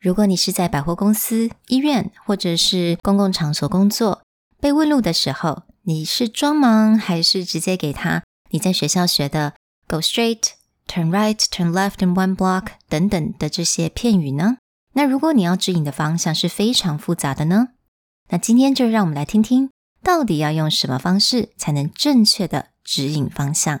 如果你是在百货公司、医院或者是公共场所工作，被问路的时候，你是装忙还是直接给他你在学校学的 “go straight”、“turn right”、“turn left in one block” 等等的这些片语呢？那如果你要指引的方向是非常复杂的呢？那今天就让我们来听听，到底要用什么方式才能正确的指引方向。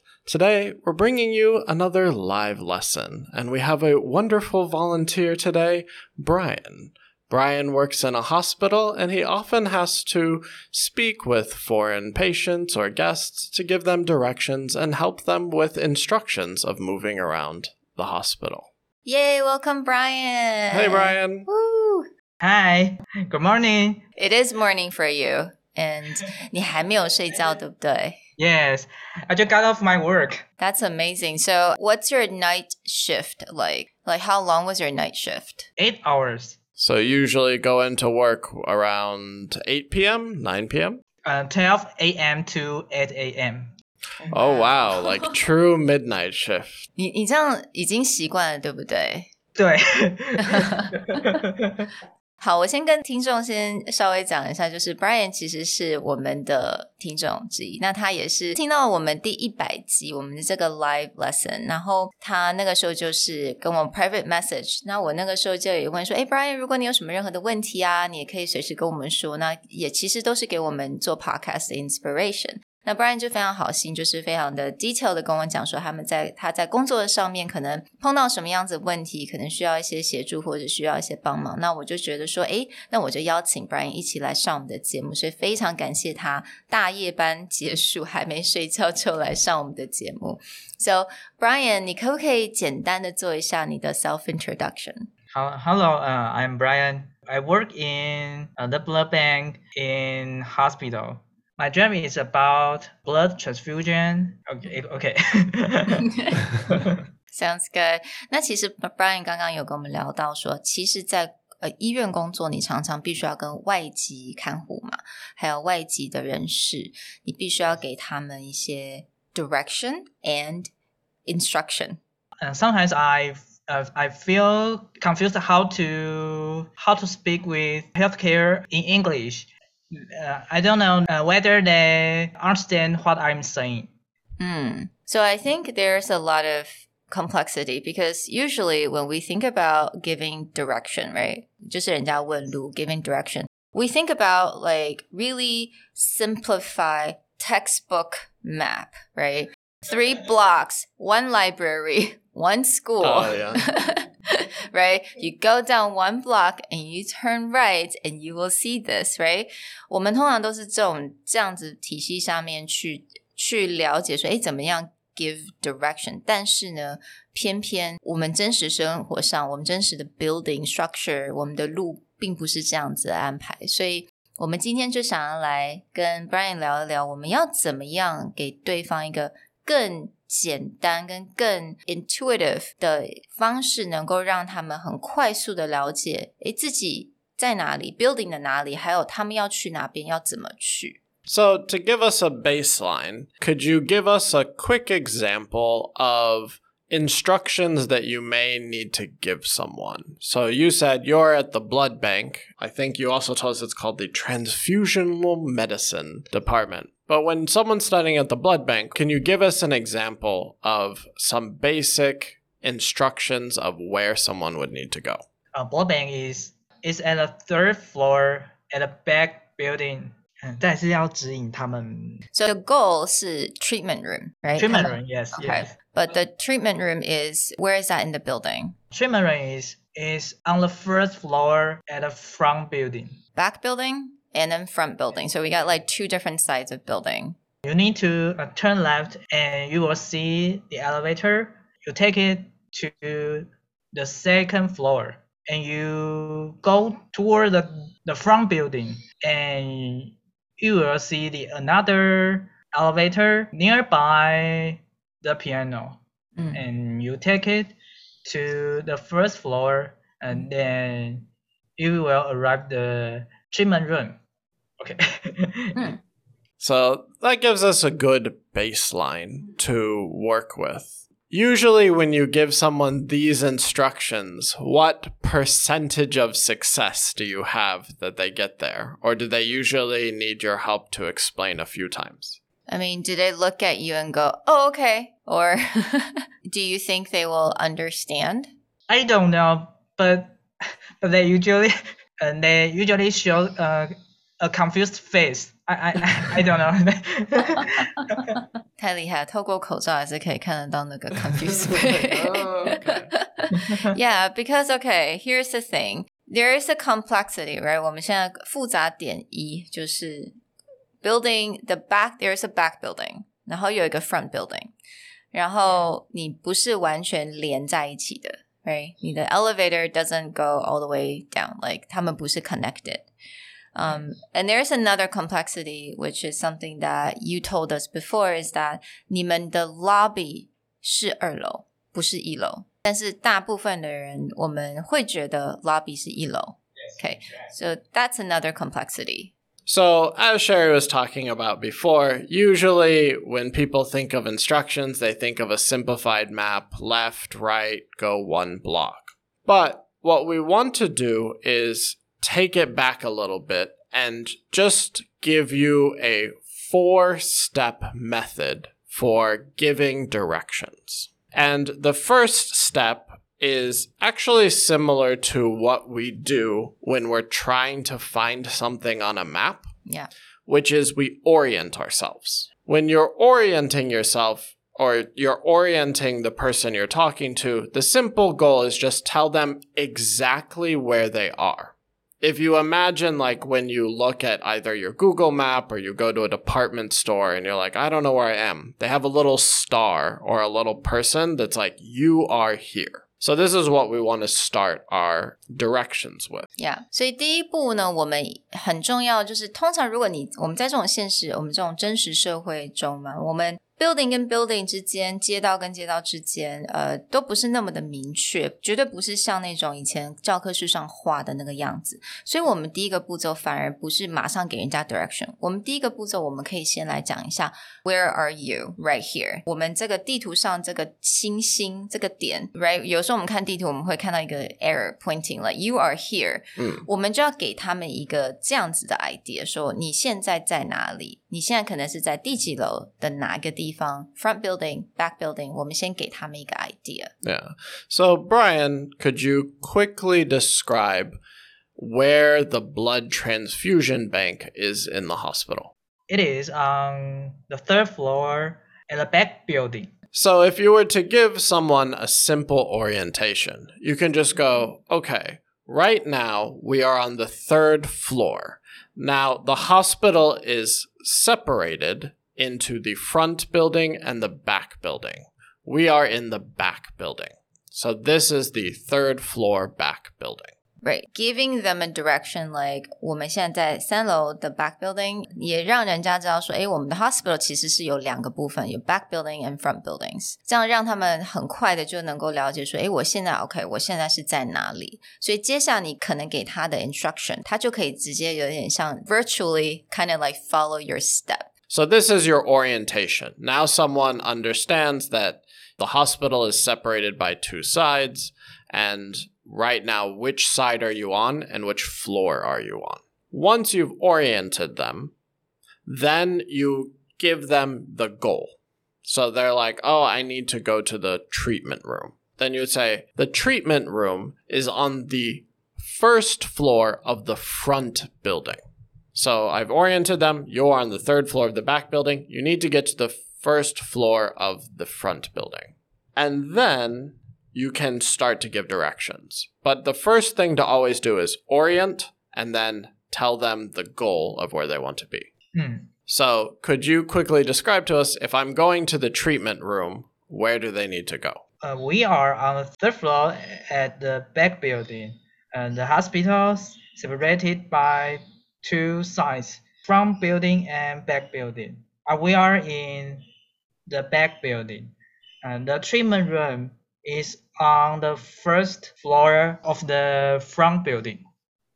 Today, we're bringing you another live lesson, and we have a wonderful volunteer today, Brian. Brian works in a hospital and he often has to speak with foreign patients or guests to give them directions and help them with instructions of moving around the hospital. Yay, welcome, Brian. Hey, Brian. Woo. Hi, good morning. It is morning for you, and 你还没有睡觉，对不对 ？Yes, I just got off my work. That's amazing. So, what's your night shift like? Like, how long was your night shift? Eight hours. So, usually go into work around 8 p.m., 9 p.m.? Uh, 12 a.m. to 8 a.m. Oh, wow. Like true midnight shift. 你你这样已经习惯了，对不对？对。 好，我先跟听众先稍微讲一下，就是 Brian 其实是我们的听众之一，那他也是听到我们第一百集我们的这个 live lesson，然后他那个时候就是跟我 private message，那我那个时候就也问说，哎，Brian，如果你有什么任何的问题啊，你也可以随时跟我们说，那也其实都是给我们做 podcast 的 inspiration。那 Brian 就非常好心，就是非常的 detail 的跟我讲说，他们在他在工作的上面可能碰到什么样子问题，可能需要一些协助或者需要一些帮忙。那我就觉得说，哎，那我就邀请 Brian 一起来上我们的节目，所以非常感谢他大夜班结束还没睡觉就来上我们的节目。So Brian，你可不可以简单的做一下你的 self introduction？好，Hello，呃，I'm Brian。I work in the blood bank in hospital. My dream is about blood transfusion. Okay, okay. Sounds good. 那其实 Brian 刚刚有跟我们聊到说，其实，在呃医院工作，你常常必须要跟外籍看护嘛，还有外籍的人士，你必须要给他们一些 direction and instruction. And sometimes I uh, I feel confused how to how to speak with healthcare in English uh, I don't know uh, whether they understand what I'm saying. Mm. So I think there's a lot of complexity because usually when we think about giving direction, right? 就是人家问路 giving direction. We think about like really simplify textbook map, right? Three blocks, one library, one school. Oh, yeah. right? You go down one block and you turn right and you will see this, right? 我们通常都是这种这样子体系下面去去了解说，哎，怎么样 give direction？但是呢，偏偏我们真实生活上，我们真实的 building structure，我们的路并不是这样子安排，所以。我们今天就想要来跟 Brian 聊一聊，我们要怎么样给对方一个 更简单跟更 intuitive 的方式，能够让他们很快速的了解，诶，自己在哪里，building 的哪里，还有他们要去哪边，要怎么去。So, to give us a baseline, could you give us a quick example of instructions that you may need to give someone? So, you said you're at the blood bank. I think you also told us it's called the transfusional medicine department. But when someone's studying at the blood bank, can you give us an example of some basic instructions of where someone would need to go. Uh, blood bank is is at the third floor at the back building. 嗯，再是要指引他们 So the goal 是 treatment room, right? treatment 他们 room. Yes, Okay. yes. But the treatment room is where is that in the building? Treatment room is is on the first floor at the front building. Back building And then front building. So we got like two different sides of building. You need to uh, turn left and you will see the elevator. You take it to the second floor and you go toward the, the front building and you will see the another elevator nearby the piano Mm. and you take it to the first floor and then you will arrive the treatment room. Okay. So that gives us a good baseline to work with. Usually, when you give someone these instructions, what percentage of success do you have that they get there? Or do they usually need your help to explain a few times? I mean, do they look at you and go, oh, okay? Or do you think they will understand? I don't know, but but they usually and they usually show uh, a confused face. I I I- I don't know. 太厉害，透过口罩还是可以看得到那个 confused face. Oh, okay. yeah, because okay, here's the thing. There is a complexity, right? 我们现在复杂点一就是 building the back. There is a back building，然后有一个 front building，然后你不是完全连在一起的，right？你的 elevator doesn't go all the way down, like 他们不是 connected. Um, and there's another complexity, which is something that you told us before, is that 你们的 lobby 是二楼，不是一楼。但是大部分的人，我们会觉得 lobby 是一楼。Okay, so that's another complexity. So, as Sherry was talking about before, usually when people think of instructions, they think of a simplified map left, right, go one block. But what we want to do is take it back a little bit and just give you a four step method for giving directions. And the first step is actually similar to what we do when we're trying to find something on a map, Yeah. which is we orient ourselves. When you're orienting yourself or you're orienting the person you're talking to, the simple goal is just tell them exactly where they are If you imagine, like, when you look at either your Google map or you go to a department store and you're like, I don't know where I am, they have a little star or a little person that's like, you are here. So, this is what we want to start our directions with. Yeah，所以第一步呢，我们很重要，就是通常如果你我们在这种现实，我们这种真实社会中嘛，我们 building 跟 building 之间，街道跟街道之间，呃，都不是那么的明确，绝对不是像那种以前教科书上画的那个样子。所以，我们第一个步骤反而不是马上给人家 direction，我们第一个步骤，我们可以先来讲一下 Where are you right here？我们这个地图上这个星星这个点，right？有时候我们看地图，我们会看到一个 error pointing like you are here，嗯我们就要给他们一个这样子的 idea，说你现在在哪里？你现在可能是在第几楼的哪一个地方？Front building, back building，我们先给他们一个 idea。 Yeah. So, Brian, could you quickly describe where the blood transfusion bank is in the hospital? It is on the third floor at the back building. So, if you were to give someone a simple orientation, you can just go, okay, right now we are on the third floor. Now, the hospital is separated into the front building and the back building. We are in the back building. So, this is the third floor back building. Right, giving them a direction like 我们现在在三楼的 back building，也让人家知道说，诶，我们的 hospital 其实是有两个部分，有 back building and front buildings，这样让他们很快的就能够了解说，诶，我现在 OK，我现在是在哪里？所以接下来你可能给他的 instruction，他就可以直接有点像 virtually kind of like follow your step。 So, this is your orientation. Now, someone understands that the hospital is separated by two sides, and right now, which side are you on and which floor are you on? Once you've oriented them, then you give them the goal. So, they're like, oh, I need to go to the treatment room. then you would say the treatment room is on the first floor of the front building. So I've oriented them. You're on the third floor of the back building. You need to get to the first floor of the front building. And then you can start to give directions. But the first thing to always do is orient and then tell them the goal of where they want to be. Hmm. So, could you quickly describe to us if I'm going to the treatment room, where do they need to go? Uh, we are on the third floor at the back building, and the hospitals separated by two sides, front building and back building. Uh, we are in the back building, and the treatment room is on the first floor of the front building.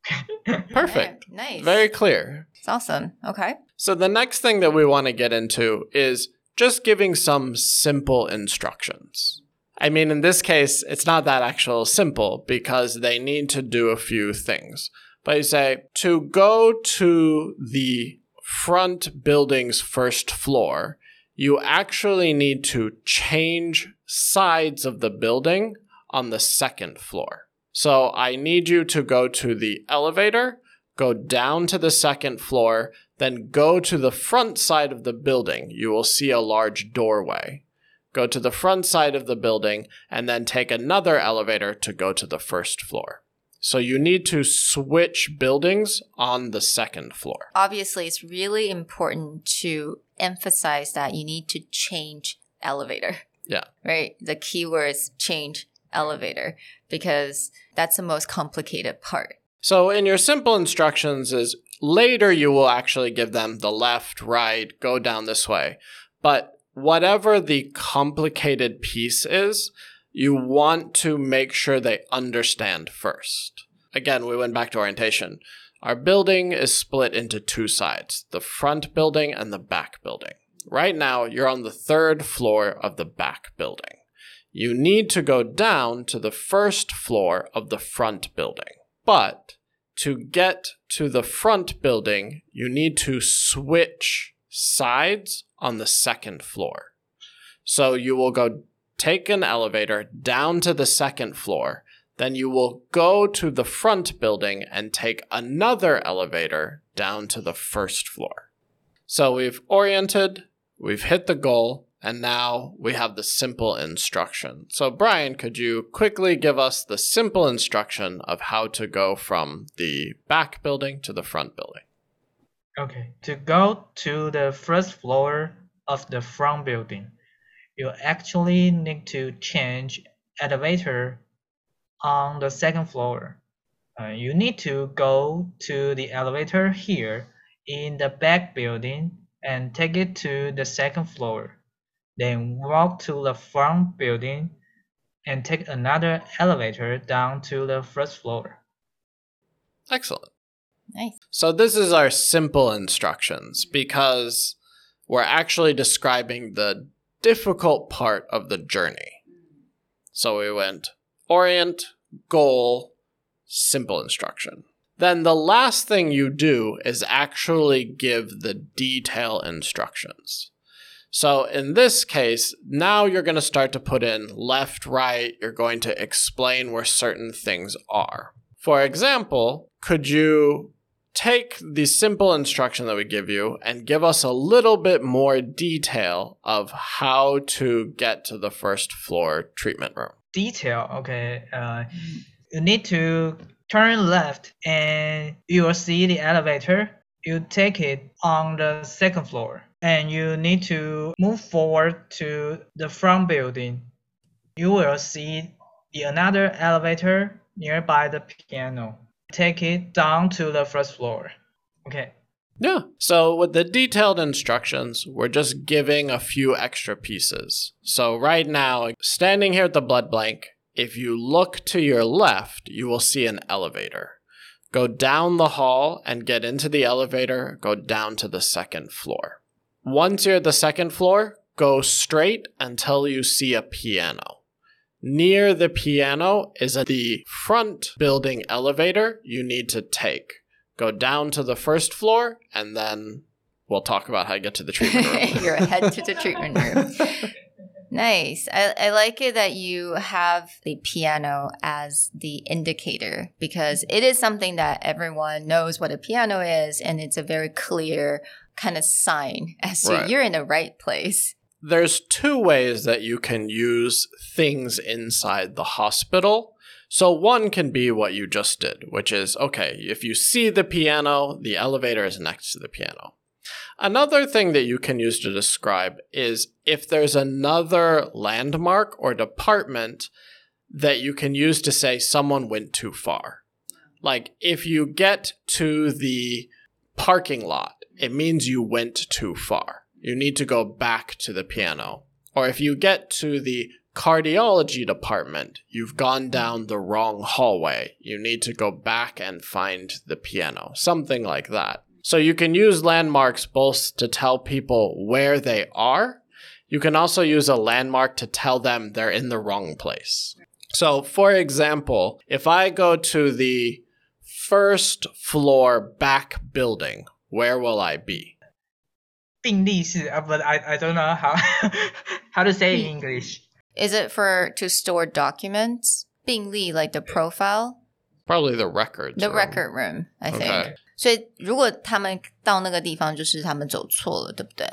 Perfect. Okay, nice. Very clear. It's awesome. Okay. So, the next thing that we want to get into is just giving some simple instructions. I mean, in this case, it's not that actual simple because they need to do a few things. But you say, to go to the front building's first floor, you actually need to change sides of the building on the second floor. So I need you to go to the elevator, go down to the second floor, then go to the front side of the building. You will see a large doorway. Go to the front side of the building and then take another elevator to go to the first floor. So you need to switch buildings on the second floor. Obviously, it's really important to emphasize that you need to change elevator. Yeah. Right? The keyword is change elevator because that's the most complicated part. So in your simple instructions is later you will actually give them the left, right, go down this way. But whatever the complicated piece is, you want to make sure they understand first. Again, we went back to orientation. Our building is split into two sides, the front building and the back building. Right now, you're on the third floor of the back building. You need to go down to the first floor of the front building. But to get to the front building, you need to switch sides on the second floor. So you will go take an elevator down to the second floor, then you will go to the front building and take another elevator down to the first floor. So we've oriented, we've hit the goal, and now we have the simple instruction. So, Brian, could you quickly give us the simple instruction of how to go from the back building to the front building? Okay, to go to the first floor of the front building, you actually need to change elevator on the second floor. Uh, you need to go to the elevator here in the back building and take it to the second floor. Then walk to the front building and take another elevator down to the first floor. Excellent. Nice. So, this is our simple instructions because we're actually describing the difficult part of the journey. So, we went orient, goal, simple instruction. Then the last thing you do is actually give the detail instructions. So in this case, now you're going to start to put in left, right, you're going to explain where certain things are. For example, could you take the simple instruction that we give you and give us a little bit more detail of how to get to the first floor treatment room? Detail, okay. Uh, you need to turn left and you will see the elevator. You take it on the second floor and you need to move forward to the front building. You will see the another elevator nearby the piano. Take it down to the first floor. Okay. Yeah. So with the detailed instructions, we're just giving a few extra pieces. So right now, standing here at the blood bank, if you look to your left, you will see an elevator. Go down the hall and get into the elevator, go down to the second floor. Once you're at the second floor, go straight until you see a piano. Near the piano is the front building elevator you need to take. Go down to the first floor, and then we'll talk about how to get to the treatment room. You're ahead to the treatment room. Nice. I, I like it that you have the piano as the indicator because it is something that everyone knows what a piano is, and it's a very clear kind of sign as to Right. you're in the right place. There's two ways that you can use things inside the hospital. So, one can be what you just did, which is okay, if you see the piano, the elevator is next to the piano. Another thing that you can use to describe is if there's another landmark or department that you can use to say someone went too far. Like if you get to the parking lot, it means you went too far. You need to go back to the piano. Or if you get to the cardiology department, you've gone down the wrong hallway. You need to go back and find the piano. Something like that. So you can use landmarks both to tell people where they are. You can also use a landmark to tell them they're in the wrong place. So, for example, if I go to the first floor back building, where will I be? 病历是 but I I don't know how how to say in English. Is it for to store documents? 病历 like the profile? Probably the record. The room. record room, I think. Okay. 所以如果他们到那个地方，就是他们走错了，对不对？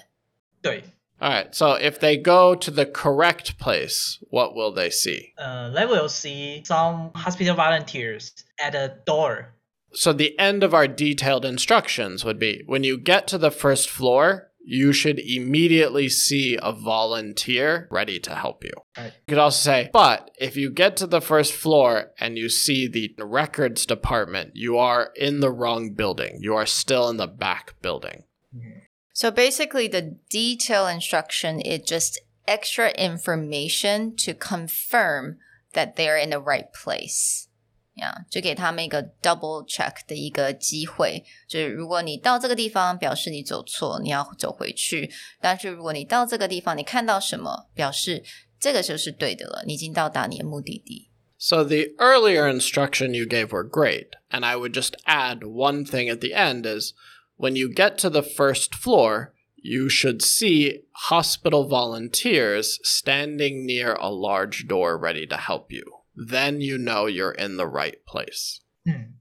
对。All right. So if they go to the correct place, what will they see? Uh, they will see some hospital volunteers at a door. So the end of our detailed instructions would be: when you get to the first floor, you should immediately see a volunteer ready to help you. Right. You could also say, but if you get to the first floor and you see the records department, you are in the wrong building. You are still in the back building. Mm-hmm. So basically, the detail instruction is just extra information to confirm that they're in the right place. Yeah，就给他们一个 double check 的一个机会，就是如果你到这个地方，表示你走错，你要走回去；但是如果你到这个地方，你看到什么，表示这个就是对的了，你已经到达你的目的地。 So the earlier instruction you gave were great, and I would just add one thing at the end is when you get to the first floor, you should see hospital volunteers standing near a large door ready to help you. Then you know you're in the right place. Hmm.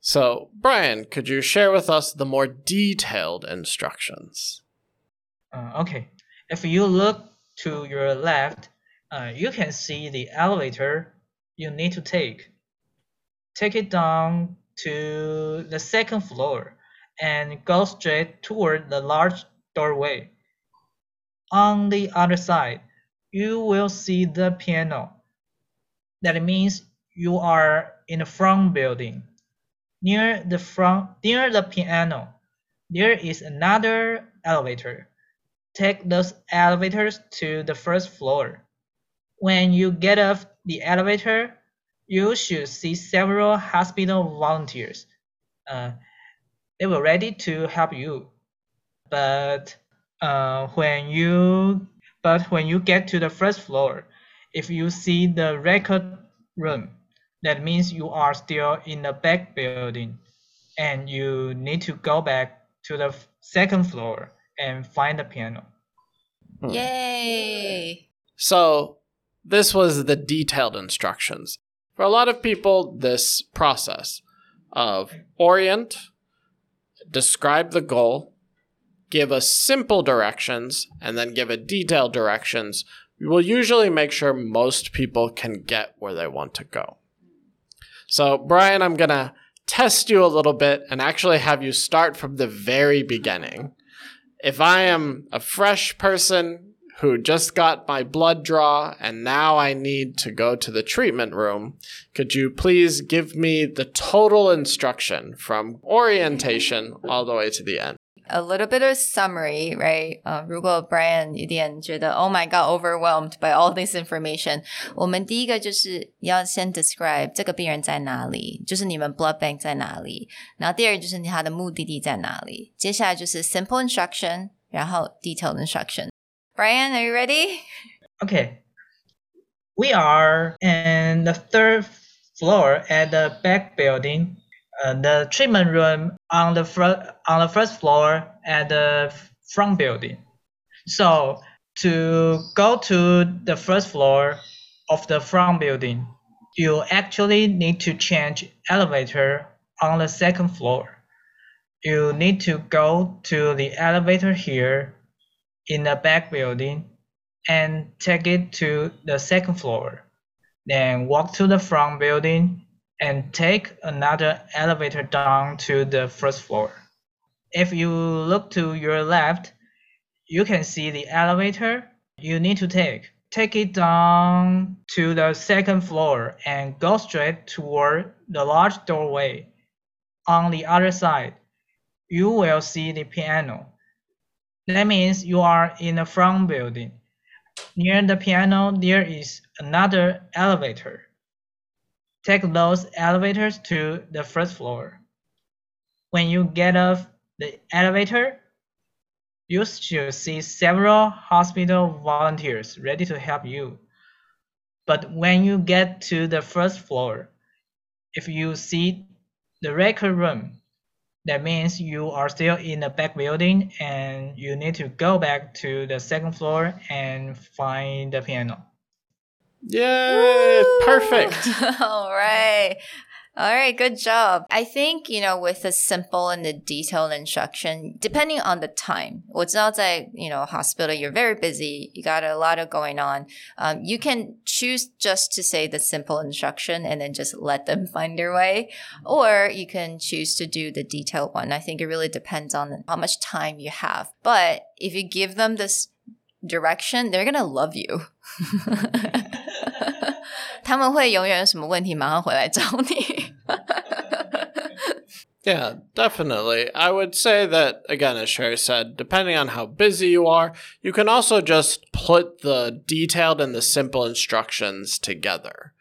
So, Brian, could you share with us the more detailed instructions? Uh, okay. If you look to your left, uh, you can see the elevator you need to take. Take it down to the second floor and go straight toward the large doorway. On the other side, you will see the piano. That means you are in the front building. Near the front, near the piano, there is another elevator take those elevators to the first floor. When you get off the elevator, you should see several hospital volunteers. Uh, they were ready to help you. But uh, when you but when you get to the first floor, if you see the record room, that means you are still in the back building, and you need to go back to the second floor and find the piano. Hmm. Yay! So, this was the detailed instructions. For a lot of people, this process of orient, describe the goal, give us simple directions, and then give a detailed directions will usually make sure most people can get where they want to go. So, Brian, I'm going to test you a little bit and actually have you start from the very beginning. If I am a fresh person who just got my blood draw and now I need to go to the treatment room, could you please give me the total instruction from orientation all the way to the end? a little bit of summary, right? 呃，如果 Brian 有点觉得 Oh my God overwhelmed by all this information，我们第一个就是要先 describe 这个病人在哪里，就是你们 blood bank 在哪里，然后第二就是他的目的地在哪里，接下来就是 simple instruction，然后 detailed instruction。Brian, are you ready? Okay. We are in the third floor at the back building. Uh, the treatment room on the front on the first floor at the front building. So to go to the first floor of the front building, you actually need to change elevator on the second floor. You need to go to the elevator here in the back building and take it to the second floor. Then walk to the front building and take another elevator down to the first floor. If you look to your left, you can see the elevator you need to take. Take it down to the second floor and go straight toward the large doorway. On the other side, you will see the piano. That means you are in the front building. Near the piano, there is another elevator. Take those elevators to the first floor. When you get off the elevator, you should see several hospital volunteers ready to help you. But when you get to the first floor, if you see the record room, that means you are still in the back building and you need to go back to the second floor and find the piano. Yay! Perfect. All right. All right, good job. I think, you know, with the simple and the detailed instruction, depending on the time, what's outside, you know, hospital, you're very busy, you got a lot of going on. Um, you can choose just to say the simple instruction and then just let them find their way. Or you can choose to do the detailed one. I think it really depends on how much time you have. But if you give them this direction, they're gonna love you. 他们会永远有什么问题马上回来找你。 Yeah, definitely. I would say that, again, as Sherry said, depending on how busy you are, you can also just put the detailed and the simple instructions together.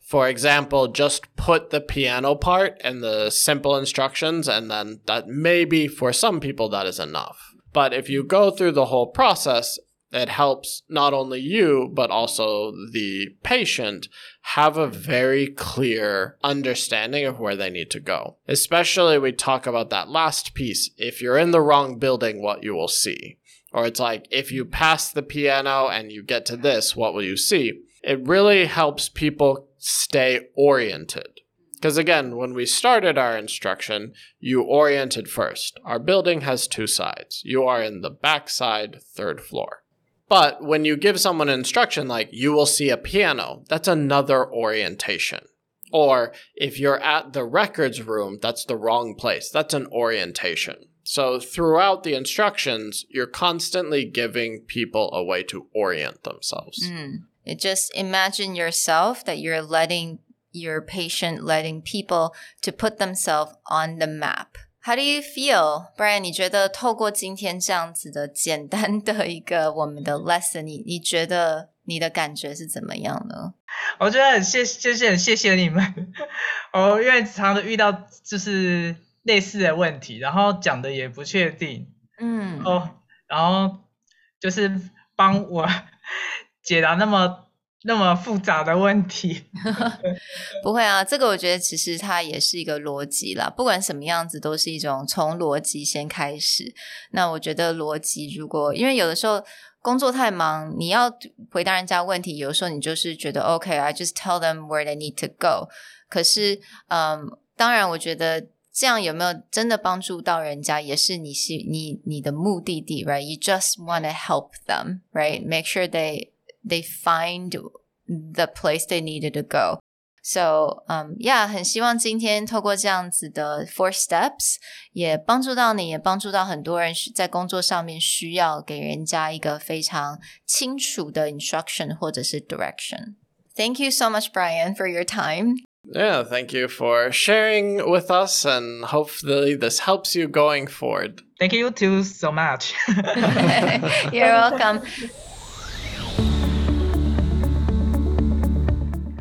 For example, just put the piano part and the simple instructions, and then that maybe for some people that is enough. But if you go through the whole process, it helps not only you, but also the patient have a very clear understanding of where they need to go. Especially, we talk about that last piece. If you're in the wrong building, what you will see. Or it's like, if you pass the piano and you get to this, what will you see? It really helps people stay oriented. Because again, when we started our instruction, you oriented first. Our building has two sides. You are in the back side, third floor. But when you give someone an instruction like, you will see a piano, that's another orientation. Or if you're at the records room, that's the wrong place. That's an orientation. So throughout the instructions, you're constantly giving people a way to orient themselves. Hmm. You just imagine yourself that you're letting your patient, letting people to put themselves on the map. How do you feel, Brian？你觉得透过今天这样子的简单的一个我们的 lesson，你你觉得你的感觉是怎么样呢？我觉得很谢，就是很谢谢你们。哦，因为常常遇到就是类似的问题，然后讲的也不确定嗯，哦，然后就是帮我 解答那么那么复杂的问题。不会啊，这个我觉得其实它也是一个逻辑啦，不管什么样子都是一种从逻辑先开始。那我觉得逻辑如果因为有的时候工作太忙，你要回答人家问题，有时候你就是觉得 OK，I、just tell them where they need to go。可是，嗯，当然我觉得。这样有没有真的帮助到人家，也是你是你你的目的地，right? You just want to help them, right? Make sure they they find the place they needed to go. So, um, yeah，很希望今天透过这样子的 four steps，也帮助到你，也帮助到很多人在工作上面需要给人家一个非常清楚的 instruction 或者是 direction。Thank you so much, Brian, for your time. Yeah, thank you for sharing with us, and hopefully, this helps you going forward. Thank you too so much. You're welcome.